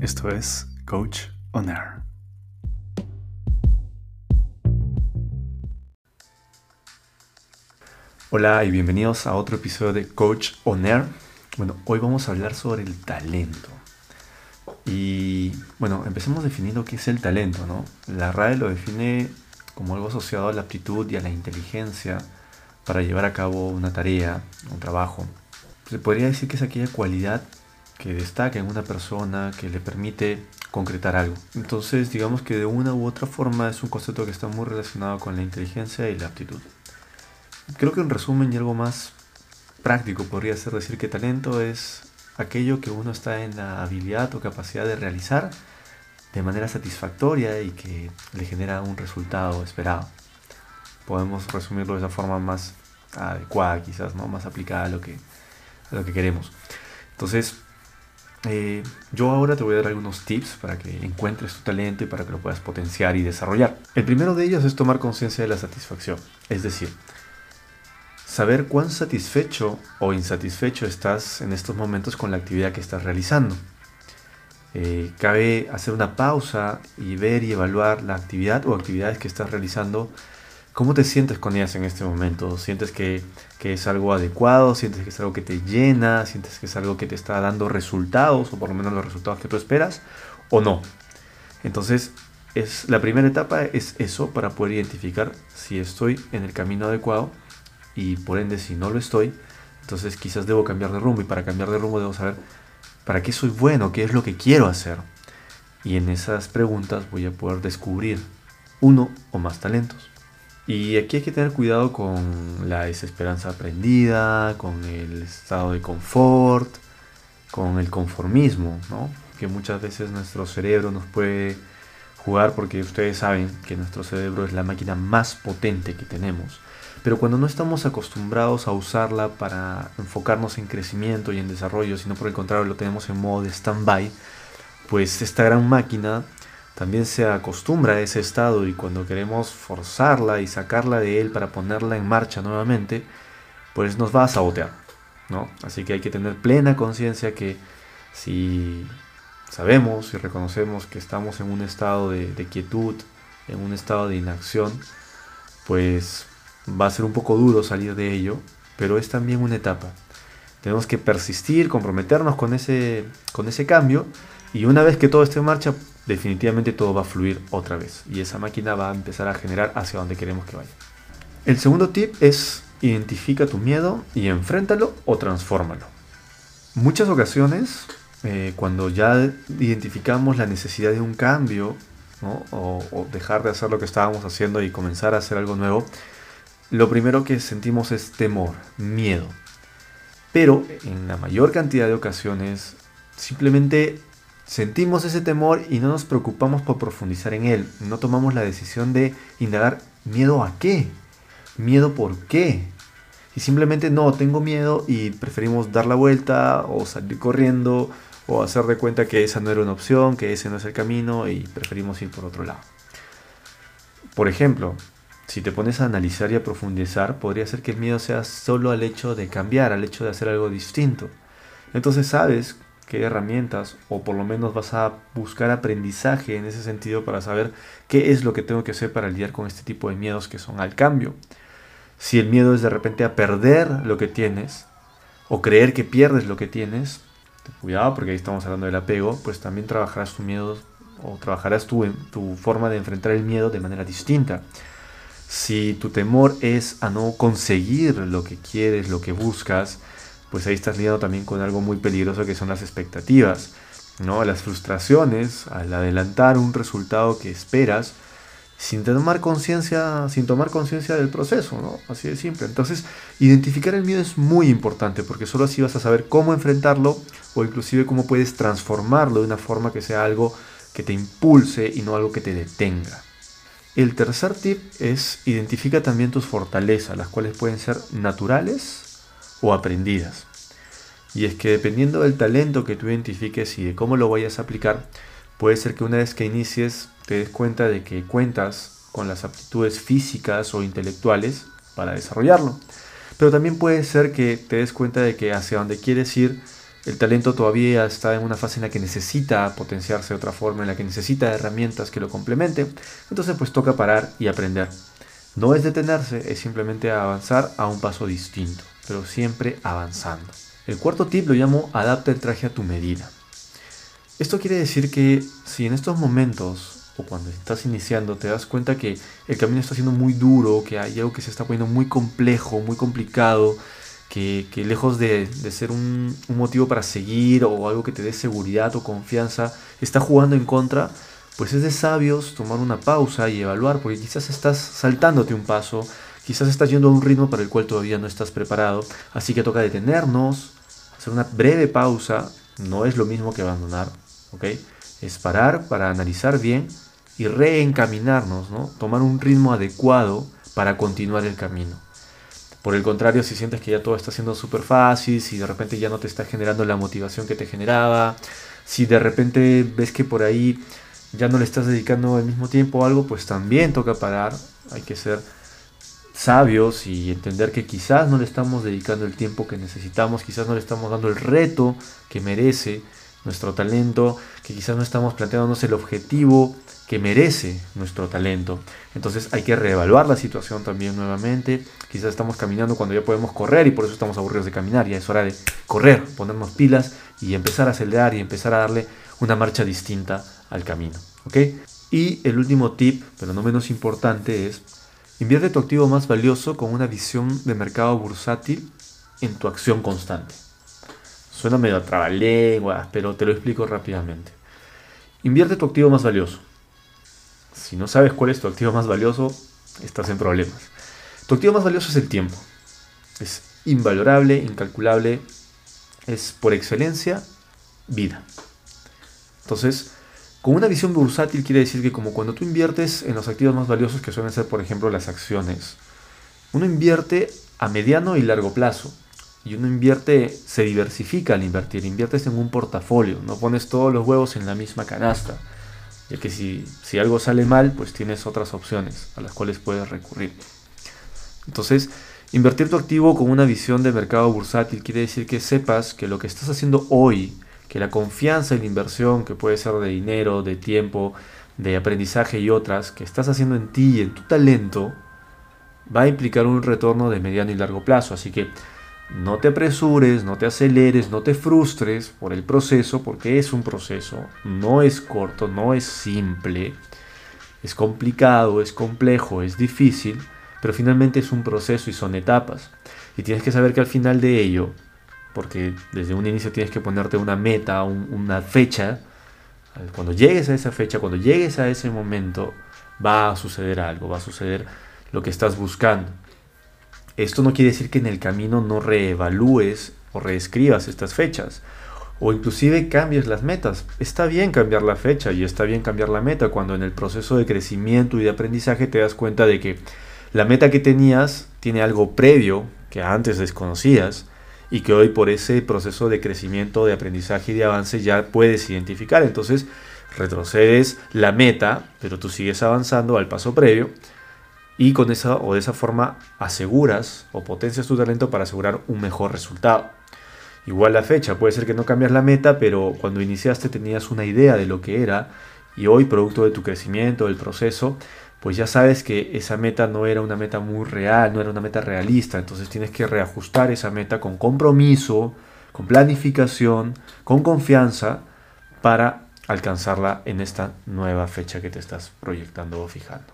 Esto es Coach On Air. Hola y bienvenidos a otro episodio de Coach On Air. Bueno, hoy vamos a hablar sobre el talento. Y bueno, empecemos definiendo qué es el talento, ¿no? La RAE lo define como algo asociado a la aptitud y a la inteligencia para llevar a cabo una tarea, un trabajo. Se podría decir que es aquella cualidad que destaca en una persona, que le permite concretar algo. Entonces, digamos que de una u otra forma es un concepto que está muy relacionado con la inteligencia y la aptitud. Creo que en resumen y algo más práctico podría ser decir que talento es aquello que uno está en la habilidad o capacidad de realizar de manera satisfactoria y que le genera un resultado esperado. Podemos resumirlo de esa forma más adecuada, quizás, ¿no? más aplicada lo que, a lo que queremos. Entonces, eh, yo ahora te voy a dar algunos tips para que encuentres tu talento y para que lo puedas potenciar y desarrollar. El primero de ellos es tomar conciencia de la satisfacción, es decir, saber cuán satisfecho o insatisfecho estás en estos momentos con la actividad que estás realizando. Eh, cabe hacer una pausa y ver y evaluar la actividad o actividades que estás realizando ¿Cómo te sientes con ellas en este momento? ¿Sientes que, es algo adecuado? ¿Sientes que es algo que te llena? ¿Sientes que es algo que te está dando resultados o por lo menos los resultados que tú esperas? ¿O no? Entonces, es, la primera etapa es eso para poder identificar si estoy en el camino adecuado y por ende si no lo estoy, entonces quizás debo cambiar de rumbo y para cambiar de rumbo debo saber para qué soy bueno, qué es lo que quiero hacer. Y en esas preguntas voy a poder descubrir uno o más talentos. Y aquí hay que tener cuidado con la desesperanza aprendida, con el estado de confort, con el conformismo, ¿no? que muchas veces nuestro cerebro nos puede jugar porque ustedes saben que nuestro cerebro es la máquina más potente que tenemos. Pero cuando no estamos acostumbrados a usarla para enfocarnos en crecimiento y en desarrollo, sino por el contrario lo tenemos en modo de stand-by, pues esta gran máquina también se acostumbra a ese estado y cuando queremos forzarla y sacarla de él para ponerla en marcha nuevamente, pues nos va a sabotear, ¿no? Así que hay que tener plena conciencia que si sabemos y reconocemos que estamos en un estado de, quietud, en un estado de inacción, pues va a ser un poco duro salir de ello, pero es también una etapa. Tenemos que persistir, comprometernos con ese, con ese cambio y una vez que todo esté en marcha, definitivamente todo va a fluir otra vez y esa máquina va a empezar a generar hacia donde queremos que vaya. El segundo tip es identifica tu miedo y enfréntalo o transfórmalo. Muchas ocasiones, eh, cuando ya identificamos la necesidad de un cambio o, o dejar de hacer lo que estábamos haciendo y comenzar a hacer algo nuevo, lo primero que sentimos es temor, miedo. Pero en la mayor cantidad de ocasiones simplemente Sentimos ese temor y no nos preocupamos por profundizar en él. No tomamos la decisión de indagar miedo a qué, miedo por qué. Y simplemente no, tengo miedo y preferimos dar la vuelta o salir corriendo o hacer de cuenta que esa no era una opción, que ese no es el camino y preferimos ir por otro lado. Por ejemplo, si te pones a analizar y a profundizar, podría ser que el miedo sea solo al hecho de cambiar, al hecho de hacer algo distinto. Entonces sabes qué herramientas o por lo menos vas a buscar aprendizaje en ese sentido para saber qué es lo que tengo que hacer para lidiar con este tipo de miedos que son al cambio. Si el miedo es de repente a perder lo que tienes o creer que pierdes lo que tienes, cuidado porque ahí estamos hablando del apego, pues también trabajarás tu miedo o trabajarás tu, tu forma de enfrentar el miedo de manera distinta. Si tu temor es a no conseguir lo que quieres, lo que buscas, pues ahí estás lidiando también con algo muy peligroso que son las expectativas, ¿no? Las frustraciones al adelantar un resultado que esperas sin tomar conciencia, sin tomar conciencia del proceso, ¿no? Así de simple. Entonces, identificar el miedo es muy importante porque solo así vas a saber cómo enfrentarlo o inclusive cómo puedes transformarlo de una forma que sea algo que te impulse y no algo que te detenga. El tercer tip es identifica también tus fortalezas, las cuales pueden ser naturales o aprendidas. Y es que dependiendo del talento que tú identifiques y de cómo lo vayas a aplicar, puede ser que una vez que inicies te des cuenta de que cuentas con las aptitudes físicas o intelectuales para desarrollarlo. Pero también puede ser que te des cuenta de que hacia donde quieres ir el talento todavía está en una fase en la que necesita potenciarse de otra forma, en la que necesita herramientas que lo complementen, entonces pues toca parar y aprender. No es detenerse, es simplemente avanzar a un paso distinto, pero siempre avanzando. El cuarto tip lo llamo adapta el traje a tu medida. Esto quiere decir que si en estos momentos o cuando estás iniciando te das cuenta que el camino está siendo muy duro, que hay algo que se está poniendo muy complejo, muy complicado, que, lejos de, ser un, motivo para seguir o algo que te dé seguridad o confianza, está jugando en contra, pues es de sabios tomar una pausa y evaluar, porque quizás estás saltándote un paso, quizás estás yendo a un ritmo para el cual todavía no estás preparado, así que toca detenernos, hacer una breve pausa, no es lo mismo que abandonar, ¿ok? Es parar para analizar bien y reencaminarnos, ¿no? Tomar un ritmo adecuado para continuar el camino. Por el contrario, si sientes que ya todo está siendo súper fácil, si de repente ya no te está generando la motivación que te generaba, si de repente ves que por ahí ya no le estás dedicando el mismo tiempo a algo, pues también toca parar. Hay que ser sabios y entender que quizás no le estamos dedicando el tiempo que necesitamos, quizás no le estamos dando el reto que merece nuestro talento, que quizás no estamos planteándonos el objetivo que merece nuestro talento. Entonces hay que reevaluar la situación también nuevamente. Quizás estamos caminando cuando ya podemos correr y por eso estamos aburridos de caminar. Ya es hora de correr, ponernos pilas y empezar a acelerar y empezar a darle una marcha distinta al camino. ¿ok? Y el último tip, pero no menos importante, es invierte tu activo más valioso con una visión de mercado bursátil en tu acción constante. Suena medio trabalenguas, pero te lo explico rápidamente. Invierte tu activo más valioso si no sabes cuál es tu activo más valioso, estás en problemas. Tu activo más valioso es el tiempo. Es invalorable, incalculable, es por excelencia vida. Entonces, con una visión bursátil quiere decir que como cuando tú inviertes en los activos más valiosos que suelen ser, por ejemplo, las acciones, uno invierte a mediano y largo plazo. Y uno invierte, se diversifica al invertir, inviertes en un portafolio, no pones todos los huevos en la misma canasta ya que si, si algo sale mal, pues tienes otras opciones a las cuales puedes recurrir. Entonces, invertir tu activo con una visión de mercado bursátil quiere decir que sepas que lo que estás haciendo hoy, que la confianza en la inversión, que puede ser de dinero, de tiempo, de aprendizaje y otras, que estás haciendo en ti y en tu talento, va a implicar un retorno de mediano y largo plazo. Así que no te apresures, no te aceleres, no te frustres por el proceso, porque es un proceso, no es corto, no es simple, es complicado, es complejo, es difícil, pero finalmente es un proceso y son etapas. Y tienes que saber que al final de ello, porque desde un inicio tienes que ponerte una meta, una fecha, cuando llegues a esa fecha, cuando llegues a ese momento, va a suceder algo, va a suceder lo que estás buscando. Esto no quiere decir que en el camino no reevalúes o reescribas estas fechas o inclusive cambies las metas. Está bien cambiar la fecha y está bien cambiar la meta cuando en el proceso de crecimiento y de aprendizaje te das cuenta de que la meta que tenías tiene algo previo que antes desconocías y que hoy por ese proceso de crecimiento, de aprendizaje y de avance ya puedes identificar. Entonces retrocedes la meta, pero tú sigues avanzando al paso previo y con esa o de esa forma aseguras o potencias tu talento para asegurar un mejor resultado. Igual la fecha, puede ser que no cambias la meta, pero cuando iniciaste tenías una idea de lo que era y hoy producto de tu crecimiento, del proceso, pues ya sabes que esa meta no era una meta muy real, no era una meta realista, entonces tienes que reajustar esa meta con compromiso, con planificación, con confianza para alcanzarla en esta nueva fecha que te estás proyectando o fijando.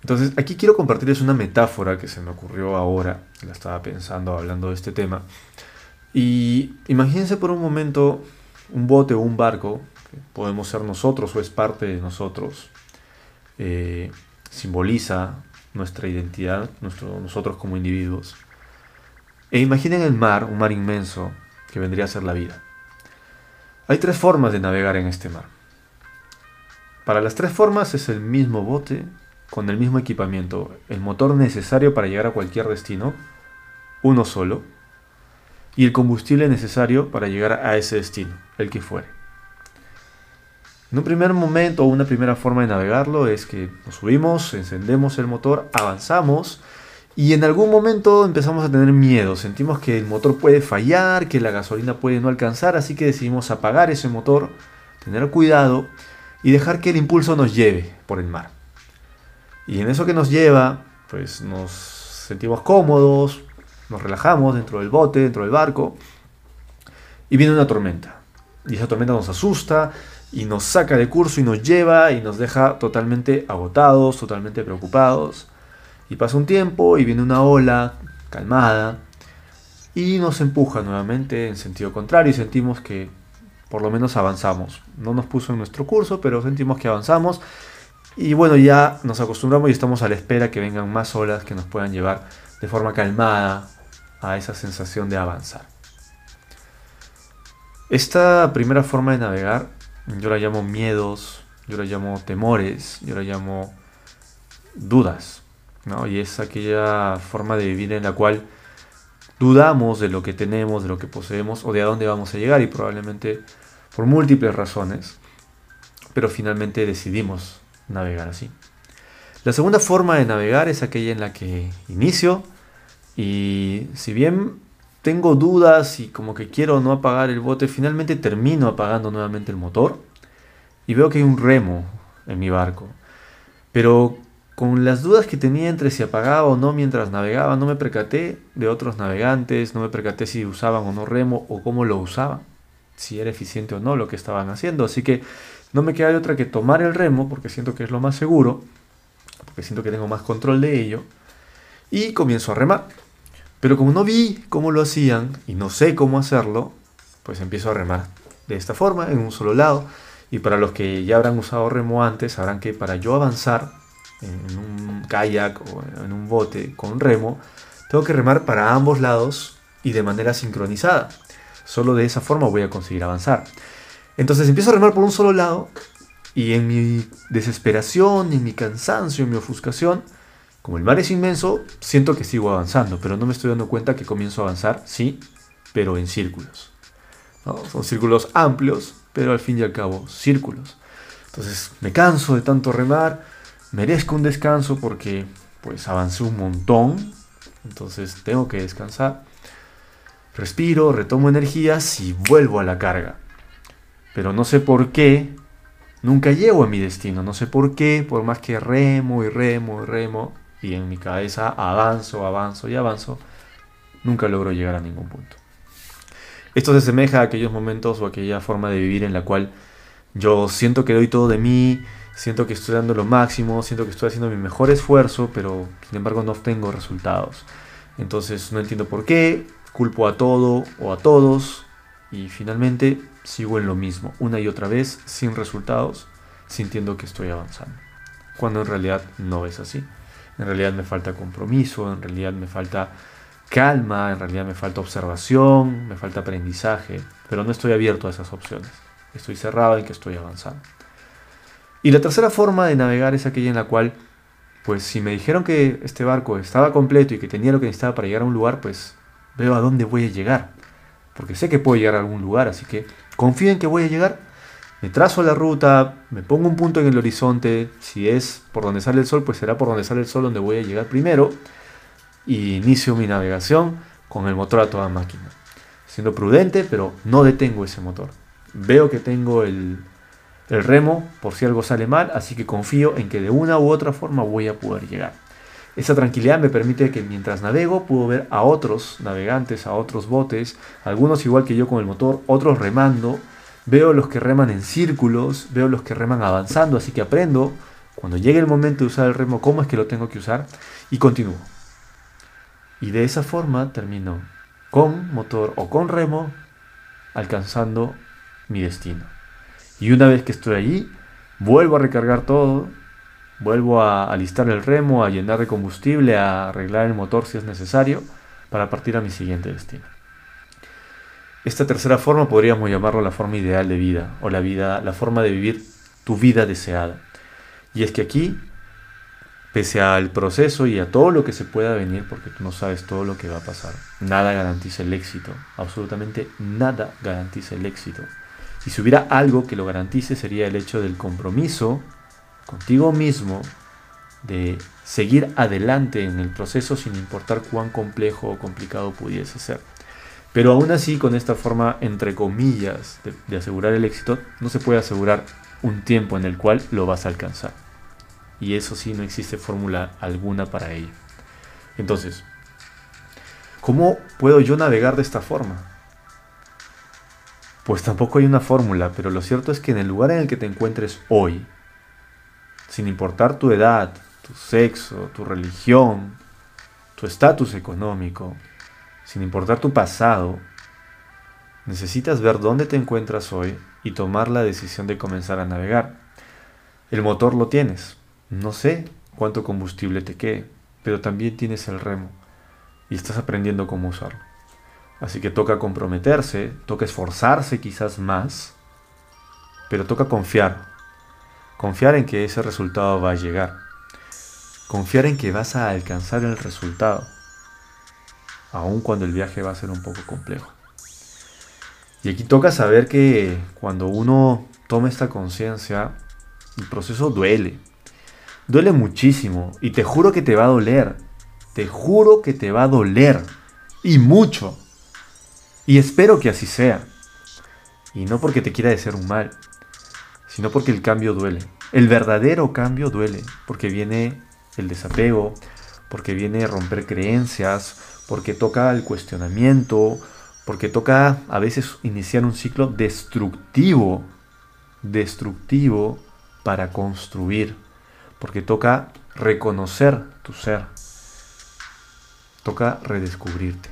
Entonces, aquí quiero compartirles una metáfora que se me ocurrió ahora, la estaba pensando hablando de este tema. Y imagínense por un momento un bote o un barco, que podemos ser nosotros o es parte de nosotros, eh, simboliza nuestra identidad, nuestro, nosotros como individuos. E imaginen el mar, un mar inmenso, que vendría a ser la vida. Hay tres formas de navegar en este mar. Para las tres formas es el mismo bote, con el mismo equipamiento, el motor necesario para llegar a cualquier destino, uno solo, y el combustible necesario para llegar a ese destino, el que fuere. En un primer momento una primera forma de navegarlo es que nos subimos, encendemos el motor, avanzamos Y en algún momento empezamos a tener miedo, sentimos que el motor puede fallar, que la gasolina puede no alcanzar, así que decidimos apagar ese motor, tener cuidado y dejar que el impulso nos lleve por el mar. Y en eso que nos lleva, pues nos sentimos cómodos, nos relajamos dentro del bote, dentro del barco, y viene una tormenta. Y esa tormenta nos asusta y nos saca de curso y nos lleva y nos deja totalmente agotados, totalmente preocupados. Y pasa un tiempo y viene una ola calmada y nos empuja nuevamente en sentido contrario y sentimos que por lo menos avanzamos. No nos puso en nuestro curso, pero sentimos que avanzamos. Y bueno, ya nos acostumbramos y estamos a la espera que vengan más olas que nos puedan llevar de forma calmada a esa sensación de avanzar. Esta primera forma de navegar yo la llamo miedos, yo la llamo temores, yo la llamo dudas. Y es aquella forma de vivir en la cual dudamos de lo que tenemos, de lo que poseemos o de a dónde vamos a llegar y probablemente por múltiples razones, pero finalmente decidimos navegar así. La segunda forma de navegar es aquella en la que inicio y si bien tengo dudas y como que quiero no apagar el bote, finalmente termino apagando nuevamente el motor y veo que hay un remo en mi barco. Pero con las dudas que tenía entre si apagaba o no mientras navegaba, no me percaté de otros navegantes, no me percaté si usaban o no remo o cómo lo usaban, si era eficiente o no lo que estaban haciendo. Así que no me queda de otra que tomar el remo, porque siento que es lo más seguro, porque siento que tengo más control de ello, y comienzo a remar. Pero como no vi cómo lo hacían y no sé cómo hacerlo, pues empiezo a remar de esta forma, en un solo lado. Y para los que ya habrán usado remo antes, sabrán que para yo avanzar en un kayak o en un bote con remo, tengo que remar para ambos lados y de manera sincronizada. Solo de esa forma voy a conseguir avanzar. Entonces empiezo a remar por un solo lado y en mi desesperación, en mi cansancio, en mi ofuscación, como el mar es inmenso, siento que sigo avanzando, pero no me estoy dando cuenta que comienzo a avanzar, sí, pero en círculos. Son círculos amplios, pero al fin y al cabo círculos. Entonces me canso de tanto remar, merezco un descanso porque pues avancé un montón, entonces tengo que descansar. Respiro, retomo energías y vuelvo a la carga. Pero no sé por qué, nunca llego a mi destino, no sé por qué, por más que remo y remo y remo, y en mi cabeza avanzo, avanzo y avanzo, nunca logro llegar a ningún punto. Esto se asemeja a aquellos momentos o aquella forma de vivir en la cual yo siento que doy todo de mí, siento que estoy dando lo máximo, siento que estoy haciendo mi mejor esfuerzo, pero sin embargo no obtengo resultados. Entonces no entiendo por qué, culpo a todo o a todos y finalmente sigo en lo mismo, una y otra vez, sin resultados, sintiendo que estoy avanzando. Cuando en realidad no es así. En realidad me falta compromiso, en realidad me falta calma, en realidad me falta observación, me falta aprendizaje, pero no estoy abierto a esas opciones. Estoy cerrado en que estoy avanzando. Y la tercera forma de navegar es aquella en la cual, pues si me dijeron que este barco estaba completo y que tenía lo que necesitaba para llegar a un lugar, pues veo a dónde voy a llegar. Porque sé que puedo llegar a algún lugar, así que confío en que voy a llegar. Me trazo la ruta, me pongo un punto en el horizonte. Si es por donde sale el sol, pues será por donde sale el sol donde voy a llegar primero. Y inicio mi navegación con el motor a toda máquina. Siendo prudente, pero no detengo ese motor. Veo que tengo el, el remo por si algo sale mal, así que confío en que de una u otra forma voy a poder llegar. Esa tranquilidad me permite que mientras navego puedo ver a otros navegantes, a otros botes, algunos igual que yo con el motor, otros remando, veo los que reman en círculos, veo los que reman avanzando, así que aprendo cuando llegue el momento de usar el remo cómo es que lo tengo que usar y continúo. Y de esa forma termino con motor o con remo alcanzando mi destino. Y una vez que estoy allí, vuelvo a recargar todo, vuelvo a alistar el remo, a llenar de combustible, a arreglar el motor si es necesario, para partir a mi siguiente destino. Esta tercera forma podríamos llamarlo la forma ideal de vida, o la vida, la forma de vivir tu vida deseada. Y es que aquí, pese al proceso y a todo lo que se pueda venir, porque tú no sabes todo lo que va a pasar, nada garantiza el éxito, absolutamente nada garantiza el éxito. Y si hubiera algo que lo garantice sería el hecho del compromiso contigo mismo de seguir adelante en el proceso sin importar cuán complejo o complicado pudiese ser. Pero aún así, con esta forma, entre comillas, de, asegurar el éxito, no se puede asegurar un tiempo en el cual lo vas a alcanzar. Y eso sí, no existe fórmula alguna para ello. Entonces, ¿cómo puedo yo navegar de esta forma? Pues tampoco hay una fórmula, pero lo cierto es que en el lugar en el que te encuentres hoy, sin importar tu edad, tu sexo, tu religión, tu estatus económico, sin importar tu pasado, necesitas ver dónde te encuentras hoy y tomar la decisión de comenzar a navegar. El motor lo tienes. No sé cuánto combustible te quede, pero también tienes el remo y estás aprendiendo cómo usarlo. Así que toca comprometerse, toca esforzarse quizás más, pero toca confiar. Confiar en que ese resultado va a llegar. Confiar en que vas a alcanzar el resultado aun cuando el viaje va a ser un poco complejo. Y aquí toca saber que cuando uno toma esta conciencia, el proceso duele. Duele muchísimo y te juro que te va a doler. Te juro que te va a doler. Y mucho. Y espero que así sea. Y no porque te quiera decir un mal, sino porque el cambio duele. El verdadero cambio duele, porque viene el desapego, porque viene romper creencias, porque toca el cuestionamiento, porque toca a veces iniciar un ciclo destructivo, destructivo para construir, porque toca reconocer tu ser, toca redescubrirte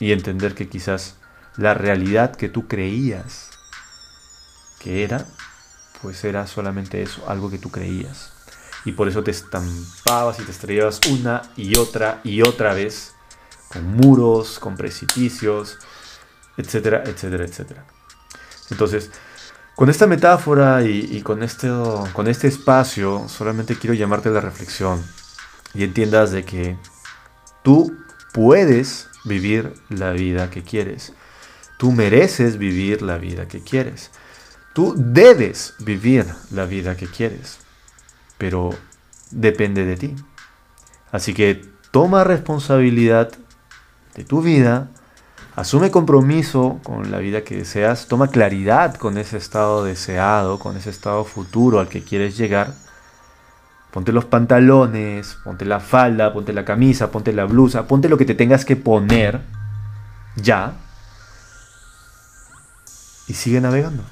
y entender que quizás la realidad que tú creías que era, pues era solamente eso, algo que tú creías. Y por eso te estampabas y te estrellabas una y otra y otra vez con muros, con precipicios, etcétera, etcétera, etcétera. Entonces, con esta metáfora y, con, este, con este espacio, solamente quiero llamarte a la reflexión y entiendas de que tú puedes vivir la vida que quieres. Tú mereces vivir la vida que quieres. Tú debes vivir la vida que quieres. Pero depende de ti. Así que toma responsabilidad de tu vida, asume compromiso con la vida que deseas, toma claridad con ese estado deseado, con ese estado futuro al que quieres llegar. Ponte los pantalones, ponte la falda, ponte la camisa, ponte la blusa, ponte lo que te tengas que poner ya y sigue navegando.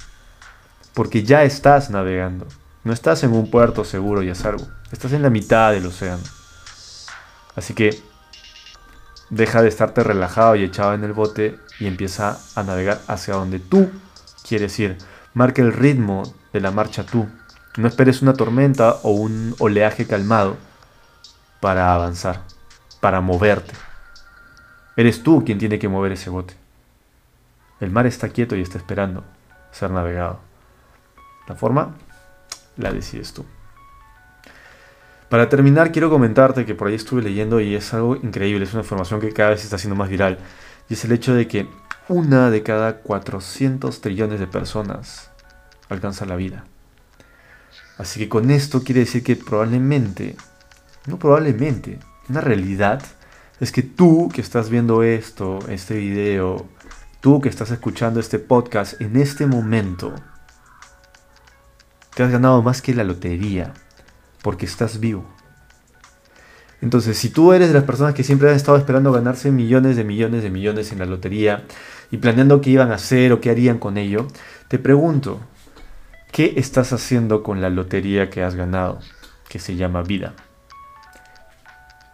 Porque ya estás navegando. No estás en un puerto seguro y a salvo. Estás en la mitad del océano. Así que deja de estarte relajado y echado en el bote y empieza a navegar hacia donde tú quieres ir. Marca el ritmo de la marcha tú. No esperes una tormenta o un oleaje calmado para avanzar, para moverte. Eres tú quien tiene que mover ese bote. El mar está quieto y está esperando ser navegado. La forma la decides tú. Para terminar, quiero comentarte que por ahí estuve leyendo y es algo increíble, es una información que cada vez está siendo más viral. Y es el hecho de que una de cada 400 trillones de personas alcanza la vida. Así que con esto quiere decir que probablemente, no probablemente, una realidad es que tú que estás viendo esto, este video, tú que estás escuchando este podcast en este momento, te has ganado más que la lotería porque estás vivo. Entonces, si tú eres de las personas que siempre han estado esperando ganarse millones de millones de millones en la lotería y planeando qué iban a hacer o qué harían con ello, te pregunto, ¿qué estás haciendo con la lotería que has ganado, que se llama vida?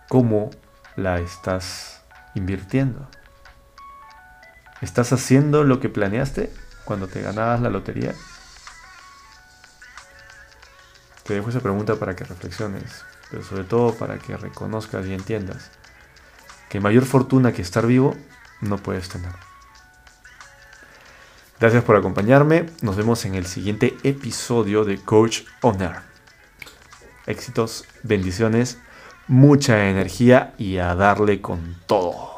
¿Cómo la estás invirtiendo? ¿Estás haciendo lo que planeaste cuando te ganabas la lotería? Te dejo esa pregunta para que reflexiones, pero sobre todo para que reconozcas y entiendas que mayor fortuna que estar vivo no puedes tener. Gracias por acompañarme. Nos vemos en el siguiente episodio de Coach Honor. Éxitos, bendiciones, mucha energía y a darle con todo.